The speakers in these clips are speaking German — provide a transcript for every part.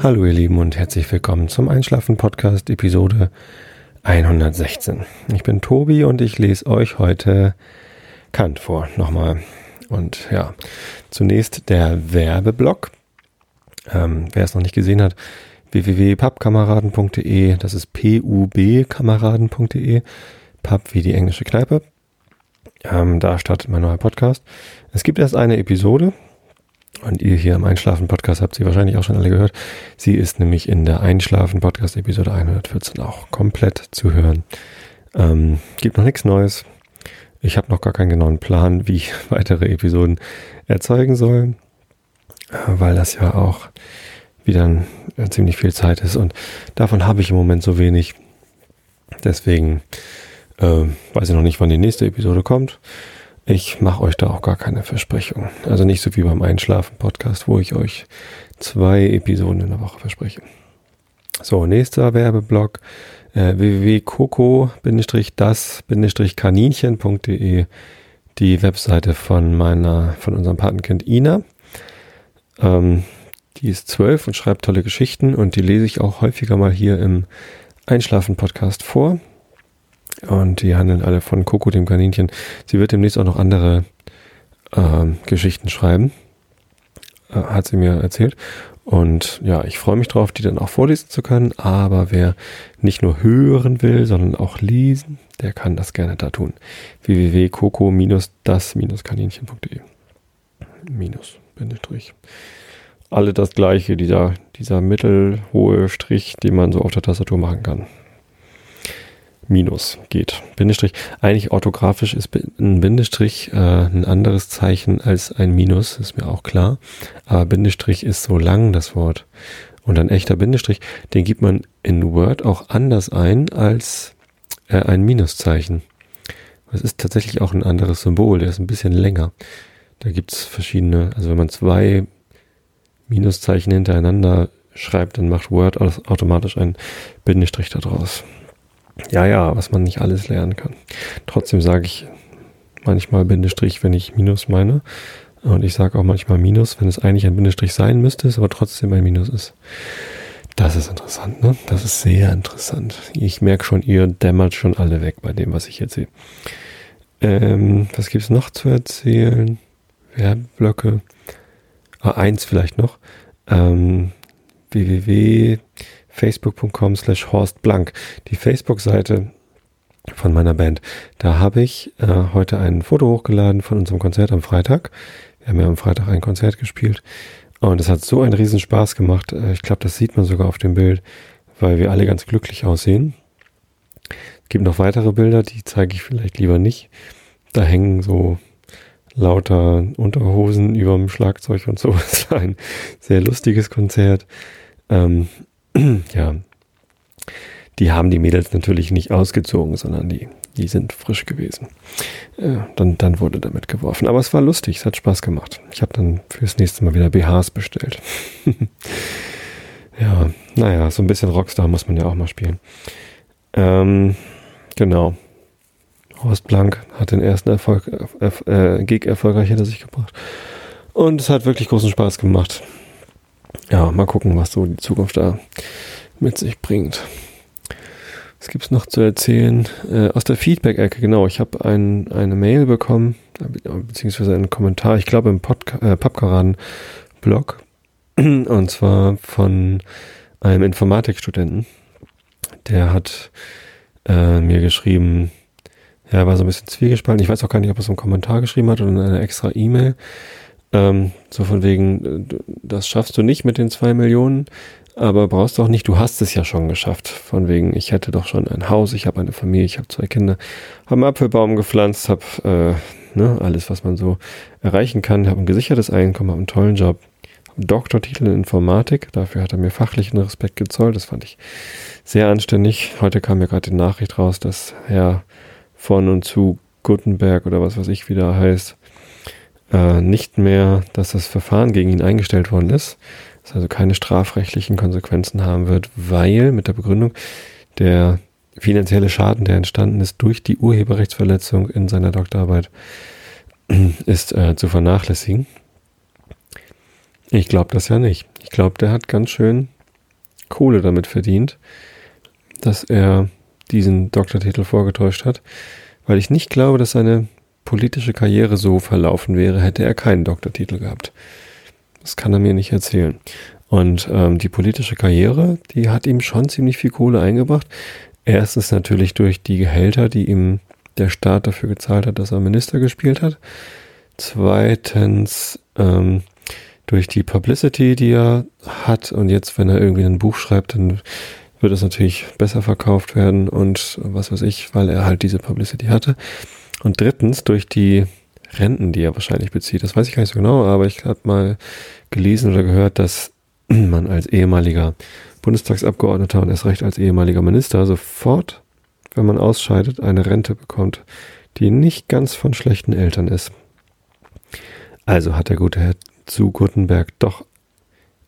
Hallo ihr Lieben und herzlich willkommen zum Einschlafen Podcast Episode 116. Ich bin Tobi und ich lese euch heute Kant vor, nochmal. Und ja, zunächst der Werbeblock. Ähm, wer es noch nicht gesehen hat, www.pubkameraden.de, das ist pubkameraden.de, Pub wie die englische Kneipe. Ähm, da startet mein neuer Podcast. Es gibt erst eine Episode, und ihr hier im Einschlafen-Podcast habt sie wahrscheinlich auch schon alle gehört. Sie ist nämlich in der Einschlafen-Podcast-Episode 114 auch komplett zu hören. Ähm, gibt noch nichts Neues. Ich habe noch gar keinen genauen Plan, wie ich weitere Episoden erzeugen soll, weil das ja auch wieder äh, ziemlich viel Zeit ist und davon habe ich im Moment so wenig. Deswegen äh, weiß ich noch nicht, wann die nächste Episode kommt. Ich mache euch da auch gar keine Versprechung. Also nicht so wie beim Einschlafen-Podcast, wo ich euch zwei Episoden in der Woche verspreche. So, nächster Werbeblock äh, www.coco-das-kaninchen.de die Webseite von meiner, von unserem Patenkind Ina. Ähm, die ist zwölf und schreibt tolle Geschichten und die lese ich auch häufiger mal hier im Einschlafen-Podcast vor. Und die handeln alle von Coco, dem Kaninchen. Sie wird demnächst auch noch andere äh, Geschichten schreiben. Äh, hat sie mir erzählt. Und ja, ich freue mich drauf, die dann auch vorlesen zu können. Aber wer nicht nur hören will, sondern auch lesen, der kann das gerne da tun. www.coco-das-kaninchen.de Minus, Bindestrich. Alle das gleiche, dieser, dieser mittelhohe Strich, den man so auf der Tastatur machen kann. Minus geht. Bindestrich. Eigentlich orthografisch ist ein Bindestrich äh, ein anderes Zeichen als ein Minus, ist mir auch klar. Aber Bindestrich ist so lang, das Wort. Und ein echter Bindestrich, den gibt man in Word auch anders ein als äh, ein Minuszeichen. Das ist tatsächlich auch ein anderes Symbol, der ist ein bisschen länger. Da gibt's verschiedene, also wenn man zwei Minuszeichen hintereinander schreibt, dann macht Word automatisch einen Bindestrich daraus. Ja, ja, was man nicht alles lernen kann. Trotzdem sage ich manchmal Bindestrich, wenn ich Minus meine. Und ich sage auch manchmal Minus, wenn es eigentlich ein Bindestrich sein müsste, es aber trotzdem ein Minus ist. Das ist interessant, ne? Das ist sehr interessant. Ich merke schon, ihr dämmert schon alle weg bei dem, was ich jetzt sehe. Ähm, was gibt's noch zu erzählen? Werbeblöcke. Ah, eins vielleicht noch. Ähm, www facebook.com slash horstblank. Die Facebook-Seite von meiner Band. Da habe ich äh, heute ein Foto hochgeladen von unserem Konzert am Freitag. Wir haben ja am Freitag ein Konzert gespielt und es hat so einen riesen Spaß gemacht. Äh, ich glaube, das sieht man sogar auf dem Bild, weil wir alle ganz glücklich aussehen. Es gibt noch weitere Bilder, die zeige ich vielleicht lieber nicht. Da hängen so lauter Unterhosen über dem Schlagzeug und so. Es war ein sehr lustiges Konzert. Ähm, ja, die haben die Mädels natürlich nicht ausgezogen, sondern die, die sind frisch gewesen. Ja, dann, dann wurde damit geworfen. Aber es war lustig, es hat Spaß gemacht. Ich habe dann fürs nächste Mal wieder BHs bestellt. ja, naja, so ein bisschen Rockstar muss man ja auch mal spielen. Ähm, genau. Horst Blank hat den ersten Erfolg, äh, Gig erfolgreich hinter sich gebracht. Und es hat wirklich großen Spaß gemacht ja, mal gucken, was so die Zukunft da mit sich bringt. Was gibt's noch zu erzählen? Äh, aus der Feedback-Ecke, genau. Ich habe ein, eine Mail bekommen, beziehungsweise einen Kommentar, ich glaube im äh, Pappkaraden-Blog. Und zwar von einem Informatikstudenten. Der hat äh, mir geschrieben, er war so ein bisschen zwiegespalten. Ich weiß auch gar nicht, ob er es im Kommentar geschrieben hat oder in einer extra E-Mail. Ähm, so von wegen, äh, das schaffst du nicht mit den zwei Millionen, aber brauchst du auch nicht, du hast es ja schon geschafft. Von wegen, ich hätte doch schon ein Haus, ich habe eine Familie, ich habe zwei Kinder, habe einen Apfelbaum gepflanzt, habe äh, ne, alles, was man so erreichen kann, habe ein gesichertes Einkommen, habe einen tollen Job, einen Doktortitel in Informatik, dafür hat er mir fachlichen Respekt gezollt, das fand ich sehr anständig. Heute kam mir gerade die Nachricht raus, dass Herr von und zu Gutenberg oder was weiß ich wieder heißt, äh, nicht mehr, dass das Verfahren gegen ihn eingestellt worden ist, dass also keine strafrechtlichen Konsequenzen haben wird, weil mit der Begründung der finanzielle Schaden, der entstanden ist durch die Urheberrechtsverletzung in seiner Doktorarbeit, ist äh, zu vernachlässigen. Ich glaube das ja nicht. Ich glaube, der hat ganz schön Kohle damit verdient, dass er diesen Doktortitel vorgetäuscht hat, weil ich nicht glaube, dass seine politische Karriere so verlaufen wäre, hätte er keinen Doktortitel gehabt. Das kann er mir nicht erzählen. Und ähm, die politische Karriere, die hat ihm schon ziemlich viel Kohle eingebracht. Erstens natürlich durch die Gehälter, die ihm der Staat dafür gezahlt hat, dass er Minister gespielt hat. Zweitens ähm, durch die Publicity, die er hat. Und jetzt, wenn er irgendwie ein Buch schreibt, dann wird es natürlich besser verkauft werden und was weiß ich, weil er halt diese Publicity hatte. Und drittens durch die Renten, die er wahrscheinlich bezieht. Das weiß ich gar nicht so genau, aber ich habe mal gelesen oder gehört, dass man als ehemaliger Bundestagsabgeordneter und erst recht als ehemaliger Minister sofort, wenn man ausscheidet, eine Rente bekommt, die nicht ganz von schlechten Eltern ist. Also hat der gute Herr zu Gutenberg doch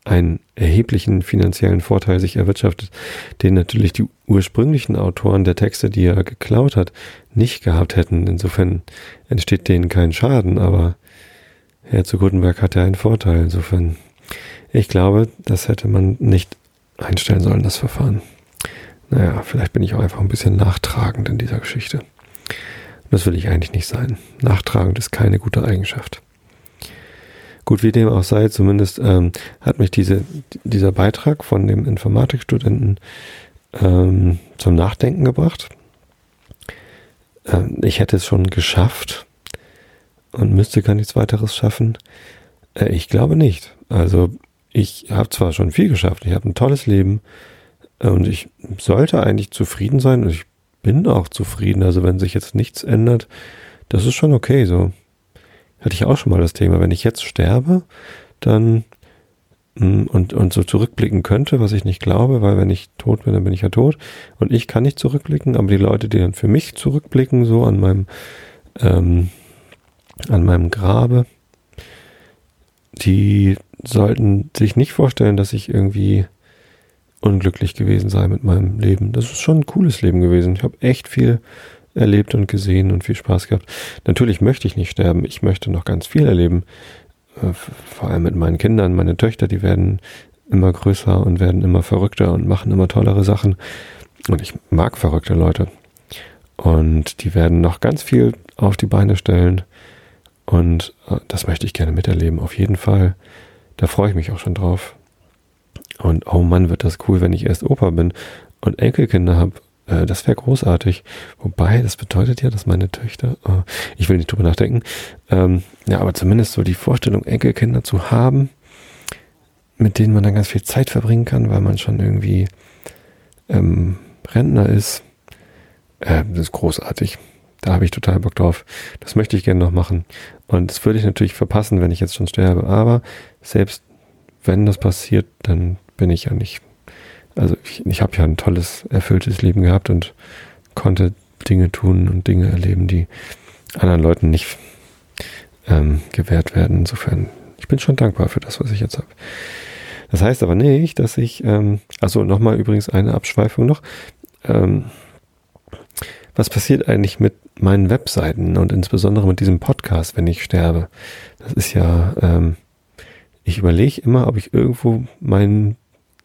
einen erheblichen finanziellen Vorteil sich erwirtschaftet, den natürlich die ursprünglichen Autoren der Texte, die er geklaut hat, nicht gehabt hätten. Insofern entsteht denen kein Schaden, aber Herr zu Gutenberg hat ja einen Vorteil. Insofern, ich glaube, das hätte man nicht einstellen sollen, das Verfahren. Naja, vielleicht bin ich auch einfach ein bisschen nachtragend in dieser Geschichte. Das will ich eigentlich nicht sein. Nachtragend ist keine gute Eigenschaft. Gut, wie dem auch sei, zumindest ähm, hat mich diese, dieser Beitrag von dem Informatikstudenten ähm, zum Nachdenken gebracht. Ähm, ich hätte es schon geschafft und müsste gar nichts weiteres schaffen. Äh, ich glaube nicht. Also ich habe zwar schon viel geschafft, ich habe ein tolles Leben und ich sollte eigentlich zufrieden sein und ich bin auch zufrieden. Also wenn sich jetzt nichts ändert, das ist schon okay so hatte ich auch schon mal das Thema, wenn ich jetzt sterbe, dann mm, und, und so zurückblicken könnte, was ich nicht glaube, weil wenn ich tot bin, dann bin ich ja tot. Und ich kann nicht zurückblicken, aber die Leute, die dann für mich zurückblicken, so an meinem, ähm, an meinem Grabe, die sollten sich nicht vorstellen, dass ich irgendwie unglücklich gewesen sei mit meinem Leben. Das ist schon ein cooles Leben gewesen. Ich habe echt viel erlebt und gesehen und viel Spaß gehabt. Natürlich möchte ich nicht sterben. Ich möchte noch ganz viel erleben. Äh, vor allem mit meinen Kindern. Meine Töchter, die werden immer größer und werden immer verrückter und machen immer tollere Sachen. Und ich mag verrückte Leute. Und die werden noch ganz viel auf die Beine stellen. Und äh, das möchte ich gerne miterleben. Auf jeden Fall. Da freue ich mich auch schon drauf. Und oh Mann, wird das cool, wenn ich erst Opa bin und Enkelkinder habe äh, das wäre großartig. Wobei, das bedeutet ja, dass meine Töchter, oh, ich will nicht drüber nachdenken, ähm, ja, aber zumindest so die Vorstellung, Enkelkinder zu haben, mit denen man dann ganz viel Zeit verbringen kann, weil man schon irgendwie ähm, Rentner ist. Äh, das ist großartig. Da habe ich total Bock drauf. Das möchte ich gerne noch machen. Und das würde ich natürlich verpassen, wenn ich jetzt schon sterbe. Aber selbst wenn das passiert, dann bin ich ja nicht also ich, ich habe ja ein tolles, erfülltes Leben gehabt und konnte Dinge tun und Dinge erleben, die anderen Leuten nicht ähm, gewährt werden. Insofern, ich bin schon dankbar für das, was ich jetzt habe. Das heißt aber nicht, dass ich, ähm, also nochmal übrigens eine Abschweifung noch. Ähm, was passiert eigentlich mit meinen Webseiten und insbesondere mit diesem Podcast, wenn ich sterbe? Das ist ja, ähm, ich überlege immer, ob ich irgendwo meinen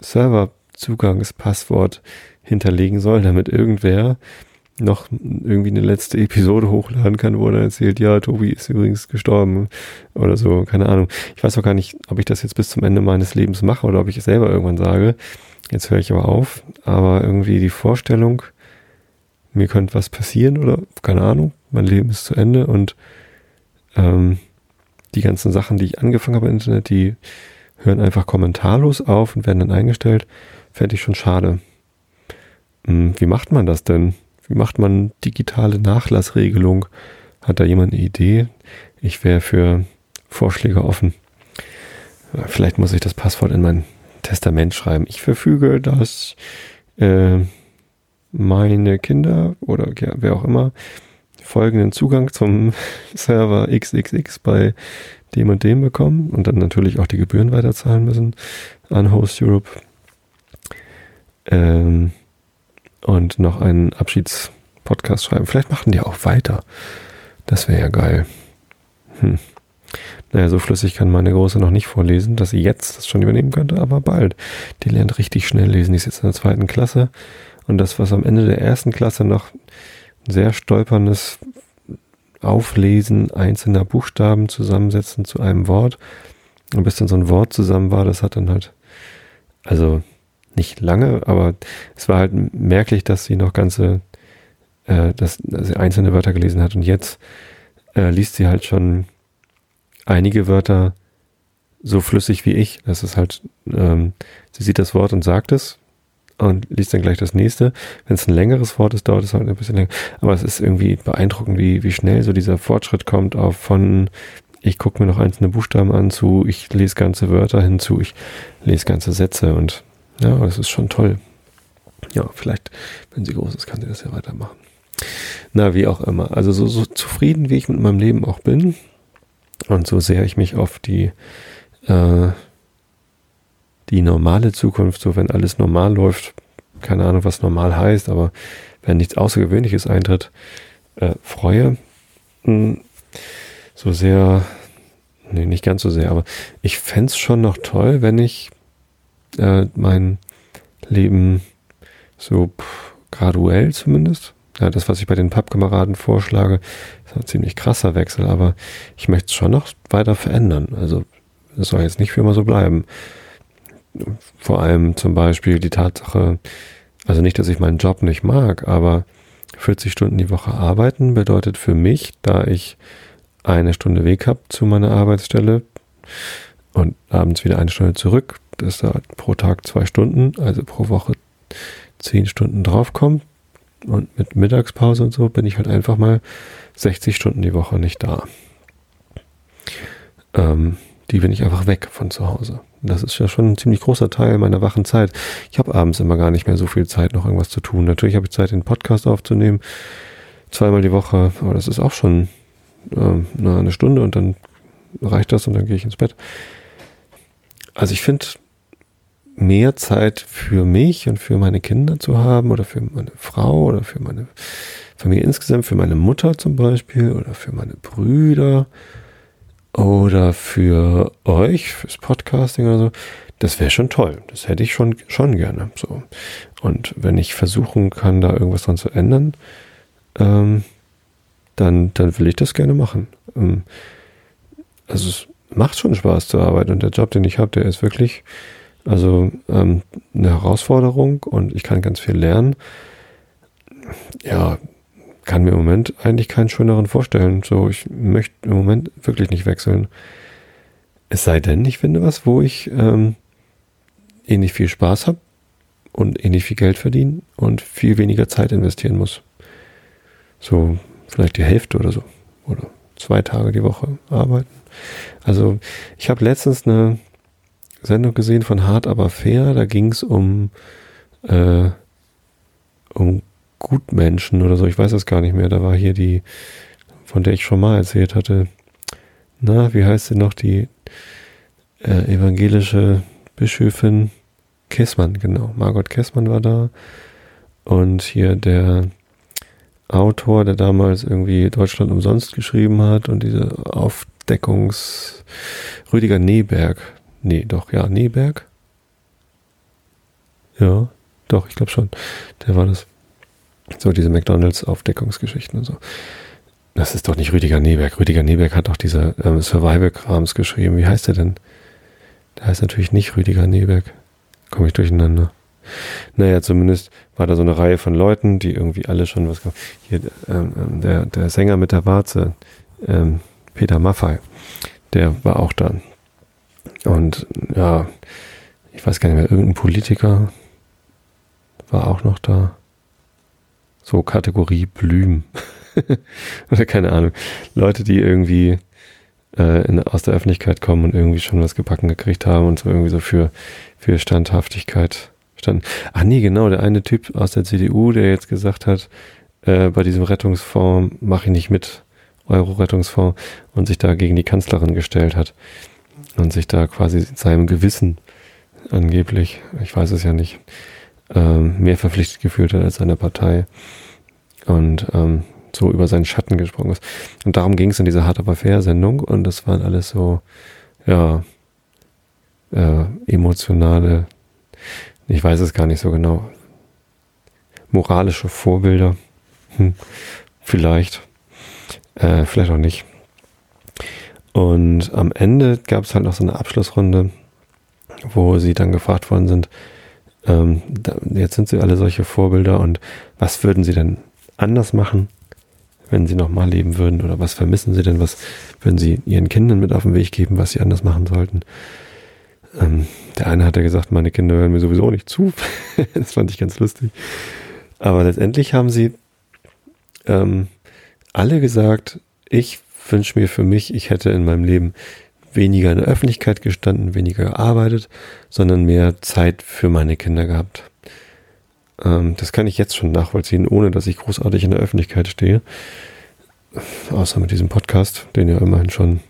Server Zugangspasswort hinterlegen soll, damit irgendwer noch irgendwie eine letzte Episode hochladen kann, wo er erzählt, ja, Tobi ist übrigens gestorben oder so, keine Ahnung. Ich weiß auch gar nicht, ob ich das jetzt bis zum Ende meines Lebens mache oder ob ich es selber irgendwann sage. Jetzt höre ich aber auf, aber irgendwie die Vorstellung, mir könnte was passieren oder keine Ahnung, mein Leben ist zu Ende und ähm, die ganzen Sachen, die ich angefangen habe im Internet, die hören einfach kommentarlos auf und werden dann eingestellt. Fände ich schon schade. Hm, wie macht man das denn? Wie macht man digitale Nachlassregelung? Hat da jemand eine Idee? Ich wäre für Vorschläge offen. Vielleicht muss ich das Passwort in mein Testament schreiben. Ich verfüge, dass äh, meine Kinder oder wer auch immer folgenden Zugang zum Server XXX bei dem und dem bekommen und dann natürlich auch die Gebühren weiterzahlen müssen an Host Europe ähm, und noch einen Abschiedspodcast schreiben. Vielleicht machen die auch weiter. Das wäre ja geil. Hm. Naja, so flüssig kann meine Große noch nicht vorlesen, dass sie jetzt das schon übernehmen könnte, aber bald. Die lernt richtig schnell lesen. Die ist jetzt in der zweiten Klasse. Und das, was am Ende der ersten Klasse noch ein sehr stolperndes Auflesen einzelner Buchstaben zusammensetzen zu einem Wort. Und bis dann so ein Wort zusammen war, das hat dann halt, also nicht lange, aber es war halt merklich, dass sie noch ganze, äh, dass, dass sie einzelne Wörter gelesen hat. Und jetzt äh, liest sie halt schon einige Wörter so flüssig wie ich. Das ist halt, ähm, sie sieht das Wort und sagt es und liest dann gleich das nächste. Wenn es ein längeres Wort ist, dauert es halt ein bisschen länger. Aber es ist irgendwie beeindruckend, wie, wie schnell so dieser Fortschritt kommt auf von ich gucke mir noch einzelne Buchstaben an zu, ich lese ganze Wörter hinzu, ich lese ganze Sätze und ja, das ist schon toll. Ja, vielleicht, wenn sie groß ist, kann sie das ja weitermachen. Na, wie auch immer. Also so, so zufrieden, wie ich mit meinem Leben auch bin und so sehr ich mich auf die äh, die normale Zukunft, so wenn alles normal läuft, keine Ahnung, was normal heißt, aber wenn nichts Außergewöhnliches eintritt, äh, freue. Hm, so sehr, nee, nicht ganz so sehr, aber ich fände es schon noch toll, wenn ich äh, mein Leben so pff, graduell zumindest, ja, das, was ich bei den Pappkameraden vorschlage, ist ein ziemlich krasser Wechsel, aber ich möchte es schon noch weiter verändern. Also es soll jetzt nicht für immer so bleiben. Vor allem zum Beispiel die Tatsache, also nicht, dass ich meinen Job nicht mag, aber 40 Stunden die Woche arbeiten bedeutet für mich, da ich eine Stunde Weg habe zu meiner Arbeitsstelle und abends wieder eine Stunde zurück, dass da pro Tag zwei Stunden, also pro Woche zehn Stunden draufkommt. Und mit Mittagspause und so bin ich halt einfach mal 60 Stunden die Woche nicht da. Ähm, die bin ich einfach weg von zu Hause. Das ist ja schon ein ziemlich großer Teil meiner wachen Zeit. Ich habe abends immer gar nicht mehr so viel Zeit, noch irgendwas zu tun. Natürlich habe ich Zeit, den Podcast aufzunehmen, zweimal die Woche, aber das ist auch schon ähm, eine Stunde und dann reicht das und dann gehe ich ins Bett. Also ich finde, mehr Zeit für mich und für meine Kinder zu haben oder für meine Frau oder für meine Familie insgesamt, für meine Mutter zum Beispiel oder für meine Brüder oder für euch, fürs Podcasting oder so, das wäre schon toll. Das hätte ich schon, schon gerne. So. Und wenn ich versuchen kann, da irgendwas dran zu ändern, ähm, dann, dann will ich das gerne machen. Ähm, also es macht schon Spaß zu arbeiten und der Job, den ich habe, der ist wirklich also ähm, eine Herausforderung und ich kann ganz viel lernen. Ja, kann mir im Moment eigentlich keinen schöneren vorstellen. So, ich möchte im Moment wirklich nicht wechseln. Es sei denn, ich finde was, wo ich ähm, ähnlich viel Spaß habe und ähnlich viel Geld verdiene und viel weniger Zeit investieren muss. So vielleicht die Hälfte oder so. Oder zwei Tage die Woche arbeiten. Also ich habe letztens eine Sendung gesehen von Hart aber fair. Da ging es um, äh, um Gutmenschen oder so. Ich weiß das gar nicht mehr. Da war hier die, von der ich schon mal erzählt hatte. Na, wie heißt sie noch? Die äh, evangelische Bischöfin Kessmann, genau. Margot Kessmann war da. Und hier der Autor, der damals irgendwie Deutschland umsonst geschrieben hat und diese Aufdeckungs Rüdiger Neberg, Nee, doch, ja, Neberg. Ja, doch, ich glaube schon. Der war das. So, diese McDonalds-Aufdeckungsgeschichten und so. Das ist doch nicht Rüdiger Neberg. Rüdiger Neberg hat doch diese ähm, Survival-Krams geschrieben. Wie heißt der denn? Der heißt natürlich nicht Rüdiger Neberg. Komme ich durcheinander. Naja, zumindest war da so eine Reihe von Leuten, die irgendwie alle schon was. Hier, ähm, ähm, der, der Sänger mit der Warze, ähm, Peter Maffei, der war auch da. Und ja, ich weiß gar nicht mehr, irgendein Politiker war auch noch da. So Kategorie Blüm. Oder keine Ahnung. Leute, die irgendwie äh, in, aus der Öffentlichkeit kommen und irgendwie schon was gebacken gekriegt haben und so irgendwie so für, für Standhaftigkeit standen. Ach nee, genau, der eine Typ aus der CDU, der jetzt gesagt hat, äh, bei diesem Rettungsfonds mache ich nicht mit, Euro-Rettungsfonds, und sich da gegen die Kanzlerin gestellt hat und sich da quasi seinem Gewissen angeblich, ich weiß es ja nicht, ähm, mehr verpflichtet gefühlt hat als seine Partei. Und ähm, so über seinen Schatten gesprungen ist. Und darum ging es in dieser Hard aber fair Sendung und das waren alles so, ja, äh, emotionale, ich weiß es gar nicht so genau, moralische Vorbilder. Hm, vielleicht, äh, vielleicht auch nicht. Und am Ende gab es halt noch so eine Abschlussrunde, wo sie dann gefragt worden sind, ähm, da, jetzt sind sie alle solche Vorbilder und was würden sie denn anders machen, wenn sie nochmal leben würden? Oder was vermissen sie denn? Was würden sie ihren Kindern mit auf den Weg geben, was sie anders machen sollten? Ähm, der eine hat ja gesagt, meine Kinder hören mir sowieso nicht zu. das fand ich ganz lustig. Aber letztendlich haben sie ähm, alle gesagt, ich wünsche mir für mich, ich hätte in meinem Leben weniger in der Öffentlichkeit gestanden, weniger gearbeitet, sondern mehr Zeit für meine Kinder gehabt. Ähm, das kann ich jetzt schon nachvollziehen, ohne dass ich großartig in der Öffentlichkeit stehe. Außer mit diesem Podcast, den ja immerhin schon,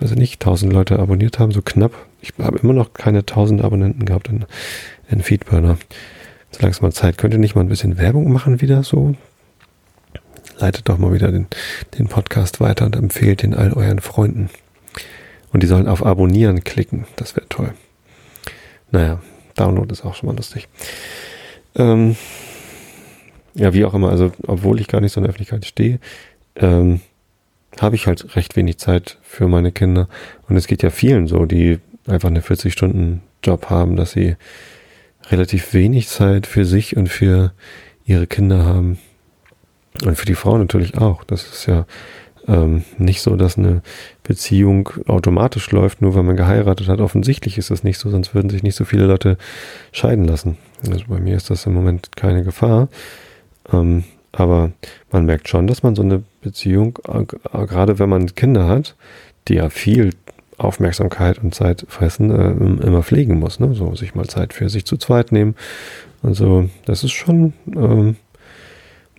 weiß ich nicht, tausend Leute abonniert haben, so knapp. Ich habe immer noch keine tausend Abonnenten gehabt in, in Feedburner. So langsam mal Zeit. Könnt ihr nicht mal ein bisschen Werbung machen wieder so? Leitet doch mal wieder den, den Podcast weiter und empfehlt den all euren Freunden. Und die sollen auf Abonnieren klicken. Das wäre toll. Naja, Download ist auch schon mal lustig. Ähm, ja, wie auch immer, also obwohl ich gar nicht so in der Öffentlichkeit stehe, ähm, habe ich halt recht wenig Zeit für meine Kinder. Und es geht ja vielen so, die einfach eine 40-Stunden-Job haben, dass sie relativ wenig Zeit für sich und für ihre Kinder haben. Und für die Frau natürlich auch. Das ist ja ähm, nicht so, dass eine Beziehung automatisch läuft, nur weil man geheiratet hat. Offensichtlich ist das nicht so, sonst würden sich nicht so viele Leute scheiden lassen. Also bei mir ist das im Moment keine Gefahr. Ähm, aber man merkt schon, dass man so eine Beziehung, äh, gerade wenn man Kinder hat, die ja viel Aufmerksamkeit und Zeit fressen, äh, immer pflegen muss. Ne? So sich mal Zeit für sich zu zweit nehmen. Und so, das ist schon ähm,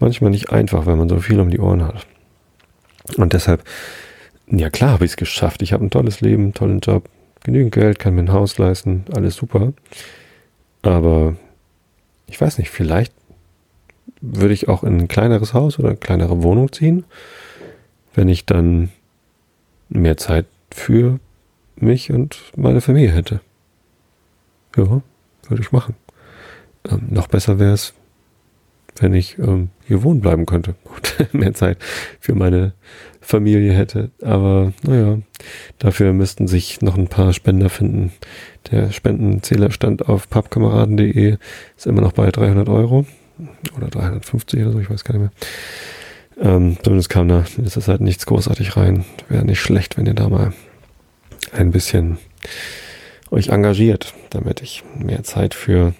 manchmal nicht einfach, wenn man so viel um die Ohren hat. Und deshalb, ja klar habe ich es geschafft. Ich habe ein tolles Leben, einen tollen Job, genügend Geld, kann mir ein Haus leisten, alles super. Aber ich weiß nicht, vielleicht würde ich auch in ein kleineres Haus oder eine kleinere Wohnung ziehen, wenn ich dann mehr Zeit für mich und meine Familie hätte. Ja, würde ich machen. Ähm, noch besser wäre es, wenn ich ähm, hier wohnen bleiben könnte und mehr Zeit für meine Familie hätte. Aber naja, dafür müssten sich noch ein paar Spender finden. Der Spendenzähler stand auf pappkameraden.de, ist immer noch bei 300 Euro oder 350 oder so, ich weiß gar nicht mehr. Ähm, zumindest kam da in letzter Zeit nichts großartig rein. Wäre nicht schlecht, wenn ihr da mal ein bisschen euch engagiert, damit ich mehr Zeit für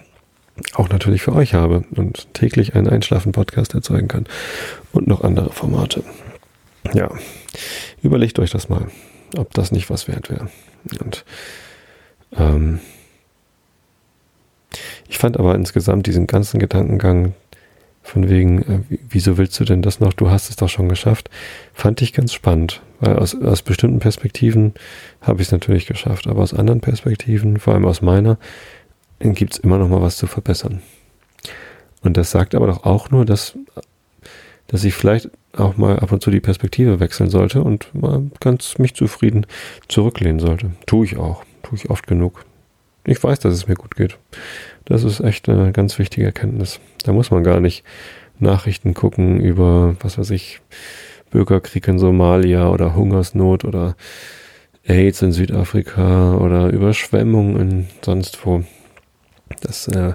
auch natürlich für euch habe und täglich einen Einschlafen-Podcast erzeugen kann und noch andere Formate. Ja, überlegt euch das mal, ob das nicht was wert wäre. Und ähm, ich fand aber insgesamt diesen ganzen Gedankengang von wegen, äh, wieso willst du denn das noch? Du hast es doch schon geschafft, fand ich ganz spannend, weil aus, aus bestimmten Perspektiven habe ich es natürlich geschafft, aber aus anderen Perspektiven, vor allem aus meiner, gibt es immer noch mal was zu verbessern. Und das sagt aber doch auch nur, dass, dass ich vielleicht auch mal ab und zu die Perspektive wechseln sollte und mal ganz mich zufrieden zurücklehnen sollte. Tue ich auch. Tue ich oft genug. Ich weiß, dass es mir gut geht. Das ist echt eine ganz wichtige Erkenntnis. Da muss man gar nicht Nachrichten gucken über, was weiß ich, Bürgerkrieg in Somalia oder Hungersnot oder AIDS in Südafrika oder Überschwemmungen in sonst wo. Das, äh,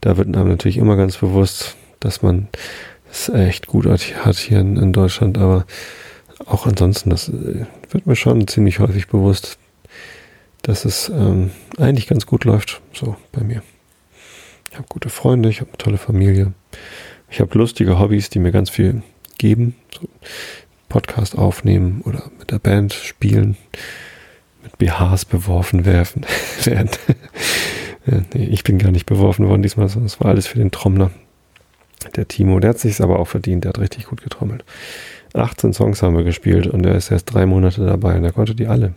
da wird einem natürlich immer ganz bewusst, dass man es echt gut hat hier in, in Deutschland, aber auch ansonsten, das äh, wird mir schon ziemlich häufig bewusst, dass es ähm, eigentlich ganz gut läuft, so bei mir. Ich habe gute Freunde, ich habe eine tolle Familie, ich habe lustige Hobbys, die mir ganz viel geben, so Podcast aufnehmen oder mit der Band spielen, mit BHs beworfen werfen werden. Ja, nee, ich bin gar nicht beworfen worden diesmal, sondern es war alles für den Trommler. Der Timo, der hat sich aber auch verdient, der hat richtig gut getrommelt. 18 Songs haben wir gespielt und er ist erst drei Monate dabei und er konnte die alle.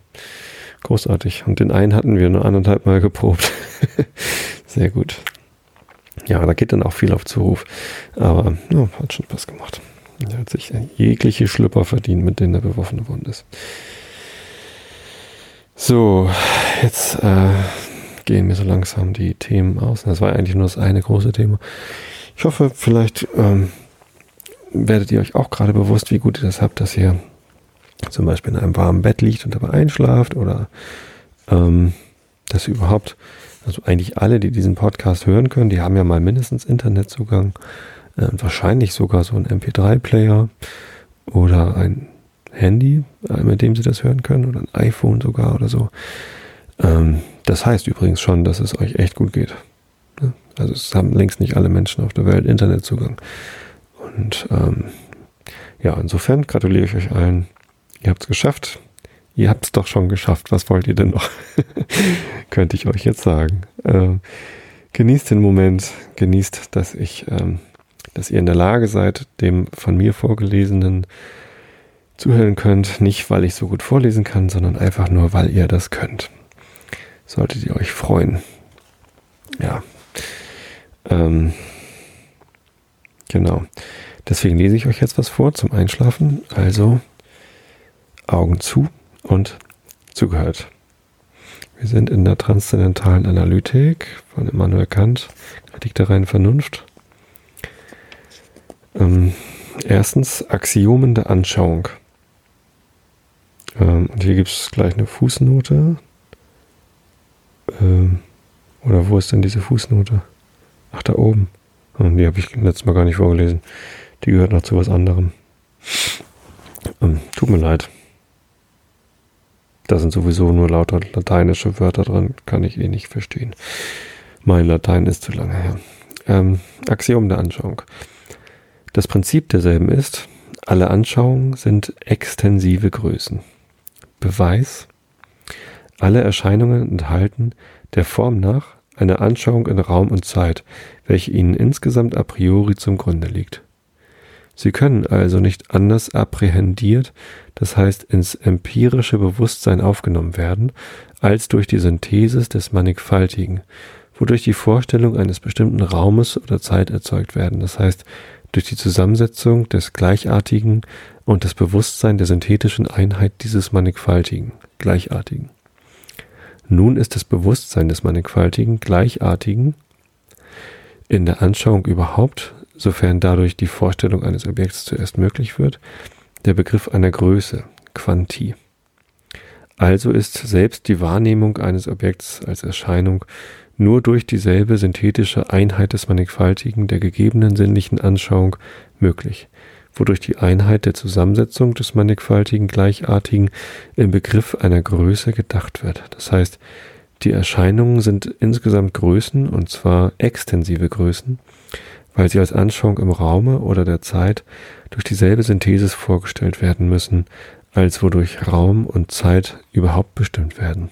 Großartig. Und den einen hatten wir nur anderthalb Mal geprobt. Sehr gut. Ja, da geht dann auch viel auf Zuruf. Aber ja, hat schon Spaß gemacht. Er hat sich jegliche Schlüpper verdient, mit denen er beworfen worden ist. So, jetzt äh, gehen mir so langsam die Themen aus. Das war eigentlich nur das eine große Thema. Ich hoffe, vielleicht ähm, werdet ihr euch auch gerade bewusst, wie gut ihr das habt, dass ihr zum Beispiel in einem warmen Bett liegt und dabei einschlaft oder ähm, dass ihr überhaupt, also eigentlich alle, die diesen Podcast hören können, die haben ja mal mindestens Internetzugang äh, wahrscheinlich sogar so ein MP3-Player oder ein Handy, äh, mit dem sie das hören können oder ein iPhone sogar oder so. Ähm, das heißt übrigens schon, dass es euch echt gut geht. Also es haben längst nicht alle Menschen auf der Welt Internetzugang. Und ähm, ja, insofern gratuliere ich euch allen. Ihr habt es geschafft. Ihr habt es doch schon geschafft. Was wollt ihr denn noch? Könnte ich euch jetzt sagen. Ähm, genießt den Moment. Genießt, dass ich, ähm, dass ihr in der Lage seid, dem von mir vorgelesenen zuhören könnt. Nicht, weil ich so gut vorlesen kann, sondern einfach nur, weil ihr das könnt. Solltet ihr euch freuen. Ja. Ähm, genau. Deswegen lese ich euch jetzt was vor zum Einschlafen. Also Augen zu und zugehört. Wir sind in der transzendentalen Analytik von Immanuel Kant, Kritik der reinen Vernunft. Ähm, erstens Axiomen der Anschauung. Ähm, und hier gibt es gleich eine Fußnote. Ähm, oder wo ist denn diese Fußnote? Ach, da oben. Und die habe ich letztes Mal gar nicht vorgelesen. Die gehört noch zu was anderem. Ähm, tut mir leid. Da sind sowieso nur lauter lateinische Wörter dran, kann ich eh nicht verstehen. Mein Latein ist zu lange her. Ähm, Axiom der Anschauung. Das Prinzip derselben ist, alle Anschauungen sind extensive Größen. Beweis, alle Erscheinungen enthalten der Form nach eine Anschauung in Raum und Zeit, welche ihnen insgesamt a priori zum Grunde liegt. Sie können also nicht anders apprehendiert, das heißt ins empirische Bewusstsein aufgenommen werden, als durch die Synthesis des Mannigfaltigen, wodurch die Vorstellung eines bestimmten Raumes oder Zeit erzeugt werden, das heißt durch die Zusammensetzung des Gleichartigen und das Bewusstsein der synthetischen Einheit dieses Mannigfaltigen, Gleichartigen. Nun ist das Bewusstsein des Mannigfaltigen, Gleichartigen in der Anschauung überhaupt sofern dadurch die Vorstellung eines Objekts zuerst möglich wird, der Begriff einer Größe, Quanti. Also ist selbst die Wahrnehmung eines Objekts als Erscheinung nur durch dieselbe synthetische Einheit des Mannigfaltigen der gegebenen sinnlichen Anschauung möglich, wodurch die Einheit der Zusammensetzung des Mannigfaltigen Gleichartigen im Begriff einer Größe gedacht wird. Das heißt, die Erscheinungen sind insgesamt Größen, und zwar extensive Größen, weil sie als Anschauung im Raume oder der Zeit durch dieselbe Synthesis vorgestellt werden müssen, als wodurch Raum und Zeit überhaupt bestimmt werden.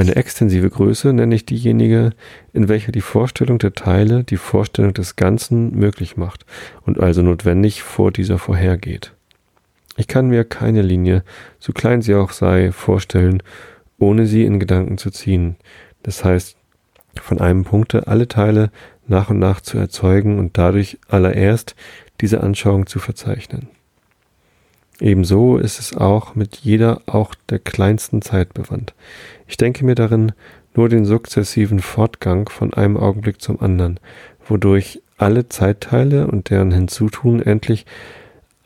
Eine extensive Größe nenne ich diejenige, in welcher die Vorstellung der Teile die Vorstellung des Ganzen möglich macht und also notwendig vor dieser vorhergeht. Ich kann mir keine Linie, so klein sie auch sei, vorstellen, ohne sie in Gedanken zu ziehen. Das heißt, von einem Punkte alle Teile nach und nach zu erzeugen und dadurch allererst diese Anschauung zu verzeichnen. Ebenso ist es auch mit jeder, auch der kleinsten Zeit bewandt. Ich denke mir darin nur den sukzessiven Fortgang von einem Augenblick zum anderen, wodurch alle Zeitteile und deren Hinzutun endlich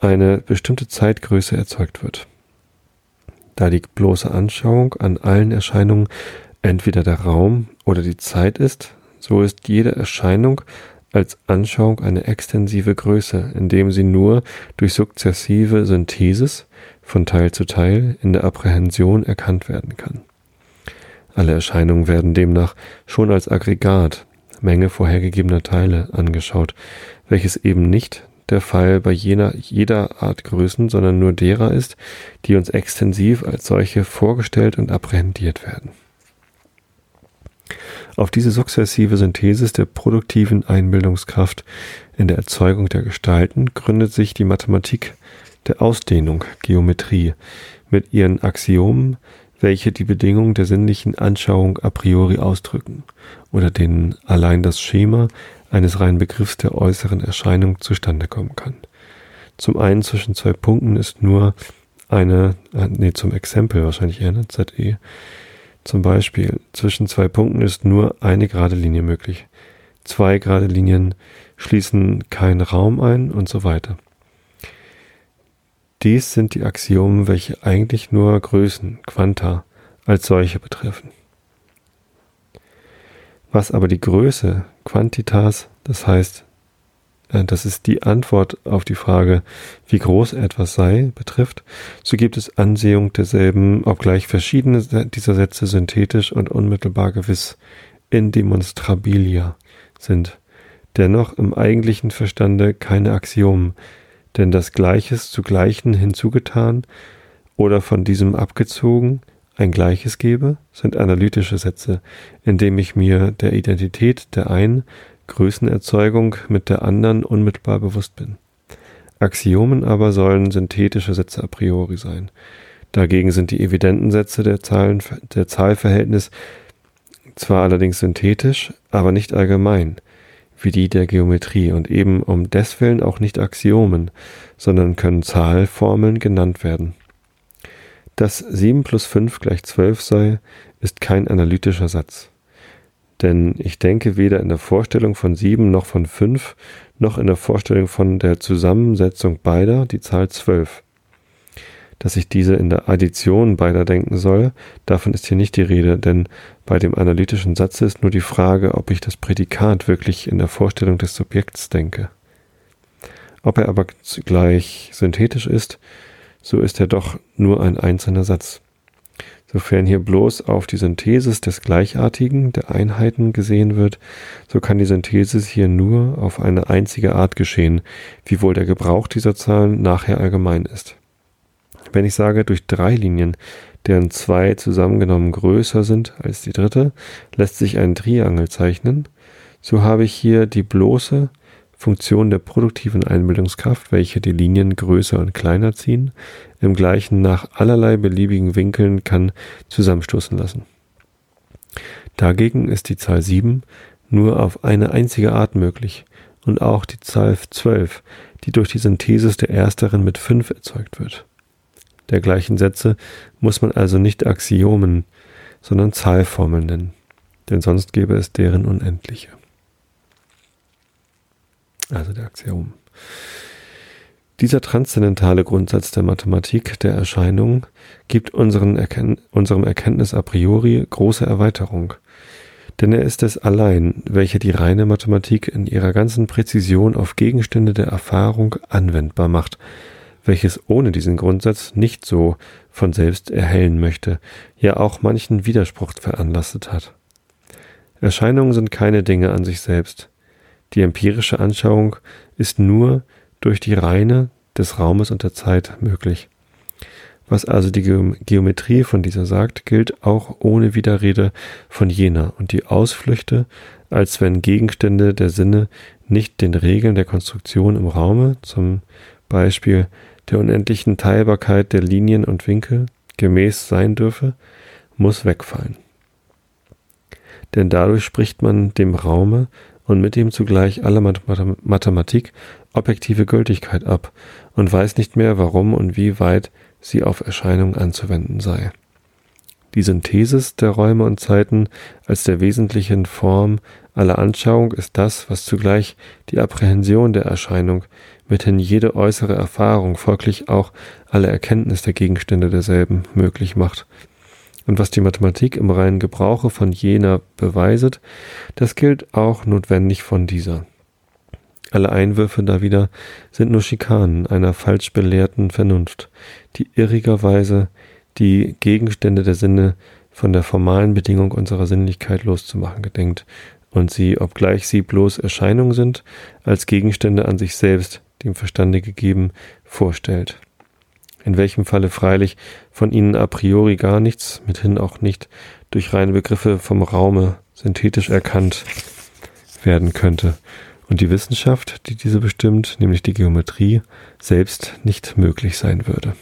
eine bestimmte Zeitgröße erzeugt wird. Da die bloße Anschauung an allen Erscheinungen entweder der Raum oder die Zeit ist, so ist jede Erscheinung als Anschauung eine extensive Größe, indem sie nur durch sukzessive Synthesis von Teil zu Teil in der Apprehension erkannt werden kann. Alle Erscheinungen werden demnach schon als Aggregat, Menge vorhergegebener Teile angeschaut, welches eben nicht der Fall bei jener, jeder Art Größen, sondern nur derer ist, die uns extensiv als solche vorgestellt und apprehendiert werden. Auf diese sukzessive Synthesis der produktiven Einbildungskraft in der Erzeugung der Gestalten gründet sich die Mathematik der Ausdehnung, Geometrie, mit ihren Axiomen, welche die Bedingungen der sinnlichen Anschauung a priori ausdrücken oder denen allein das Schema eines reinen Begriffs der äußeren Erscheinung zustande kommen kann. Zum einen zwischen zwei Punkten ist nur eine, äh, nee, zum Exempel wahrscheinlich eher, ne, ZE. Zum Beispiel, zwischen zwei Punkten ist nur eine gerade Linie möglich. Zwei gerade Linien schließen keinen Raum ein und so weiter. Dies sind die Axiomen, welche eigentlich nur Größen, Quanta, als solche betreffen. Was aber die Größe, Quantitas, das heißt, äh, das ist die Antwort auf die Frage, wie groß etwas sei, betrifft, so gibt es Ansehung derselben, obgleich verschiedene dieser Sätze synthetisch und unmittelbar gewiss indemonstrabilia sind, dennoch im eigentlichen Verstande keine Axiomen, denn das Gleiches zu Gleichen hinzugetan oder von diesem abgezogen ein Gleiches gebe, sind analytische Sätze, indem ich mir der Identität der einen Größenerzeugung mit der anderen unmittelbar bewusst bin. Axiomen aber sollen synthetische Sätze a priori sein. Dagegen sind die evidenten Sätze der, Zahlen, der Zahlverhältnis zwar allerdings synthetisch, aber nicht allgemein, wie die der Geometrie und eben um deswillen auch nicht Axiomen, sondern können Zahlformeln genannt werden. Dass 7 plus 5 gleich 12 sei, ist kein analytischer Satz. Denn ich denke weder in der Vorstellung von 7 noch von 5, noch in der Vorstellung von der Zusammensetzung beider die Zahl 12. Dass ich diese in der Addition beider denken soll, davon ist hier nicht die Rede, denn bei dem analytischen Satz ist nur die Frage, ob ich das Prädikat wirklich in der Vorstellung des Subjekts denke. Ob er aber zugleich synthetisch ist, so ist er doch nur ein einzelner Satz. Sofern hier bloß auf die Synthesis des Gleichartigen, der Einheiten gesehen wird, so kann die Synthesis hier nur auf eine einzige Art geschehen, wiewohl der Gebrauch dieser Zahlen nachher allgemein ist. Wenn ich sage, durch drei Linien, deren zwei zusammengenommen größer sind als die dritte, lässt sich ein Triangel zeichnen, so habe ich hier die bloße Funktion der produktiven Einbildungskraft, welche die Linien größer und kleiner ziehen, im gleichen nach allerlei beliebigen Winkeln kann zusammenstoßen lassen. Dagegen ist die Zahl 7 nur auf eine einzige Art möglich und auch die Zahl 12, die durch die Synthesis der ersteren mit 5 erzeugt wird. Dergleichen Sätze muss man also nicht Axiomen, sondern Zahlformeln nennen, denn sonst gäbe es deren unendliche also der Axiom. Dieser transzendentale Grundsatz der Mathematik der Erscheinung gibt Erken unserem Erkenntnis a priori große Erweiterung, denn er ist es allein, welcher die reine Mathematik in ihrer ganzen Präzision auf Gegenstände der Erfahrung anwendbar macht, welches ohne diesen Grundsatz nicht so von selbst erhellen möchte, ja auch manchen Widerspruch veranlasset hat. Erscheinungen sind keine Dinge an sich selbst, die empirische Anschauung ist nur durch die Reine des Raumes und der Zeit möglich. Was also die Geometrie von dieser sagt, gilt auch ohne Widerrede von jener und die Ausflüchte, als wenn Gegenstände der Sinne nicht den Regeln der Konstruktion im Raume, zum Beispiel der unendlichen Teilbarkeit der Linien und Winkel, gemäß sein dürfe, muss wegfallen. Denn dadurch spricht man dem Raume und mit ihm zugleich alle Mathematik objektive Gültigkeit ab und weiß nicht mehr, warum und wie weit sie auf Erscheinungen anzuwenden sei. Die Synthesis der Räume und Zeiten als der wesentlichen Form aller Anschauung ist das, was zugleich die Apprehension der Erscheinung, mithin jede äußere Erfahrung, folglich auch alle Erkenntnis der Gegenstände derselben möglich macht und was die Mathematik im reinen Gebrauche von jener beweiset, das gilt auch notwendig von dieser. Alle Einwürfe da wieder sind nur Schikanen einer falsch belehrten Vernunft, die irrigerweise die Gegenstände der Sinne von der formalen Bedingung unserer Sinnlichkeit loszumachen gedenkt und sie, obgleich sie bloß Erscheinungen sind, als Gegenstände an sich selbst, dem Verstande gegeben, vorstellt in welchem Falle freilich von ihnen a priori gar nichts, mithin auch nicht durch reine Begriffe vom Raume synthetisch erkannt werden könnte und die Wissenschaft, die diese bestimmt, nämlich die Geometrie, selbst nicht möglich sein würde.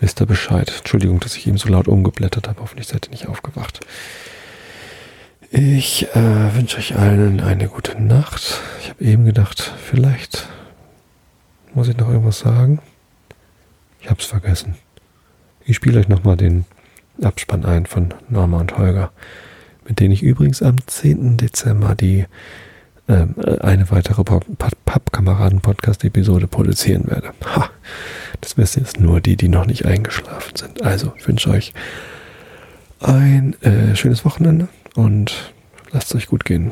Wisst ihr Bescheid? Entschuldigung, dass ich eben so laut umgeblättert habe, hoffentlich seid ihr nicht aufgewacht. Ich äh, wünsche euch allen eine gute Nacht. Ich habe eben gedacht, vielleicht muss ich noch irgendwas sagen. Ich habe es vergessen. Ich spiele euch nochmal den Abspann ein von Norma und Holger, mit denen ich übrigens am 10. Dezember die äh, eine weitere Pappkameraden-Podcast-Episode produzieren werde. Ha, das Beste ist nur die, die noch nicht eingeschlafen sind. Also, ich wünsche euch ein äh, schönes Wochenende und lasst es euch gut gehen.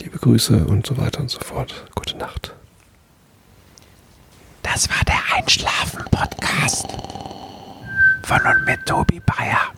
Liebe Grüße und so weiter und so fort. Gute Nacht. Das war der Einschlafen-Podcast von und mit Tobi Bayer.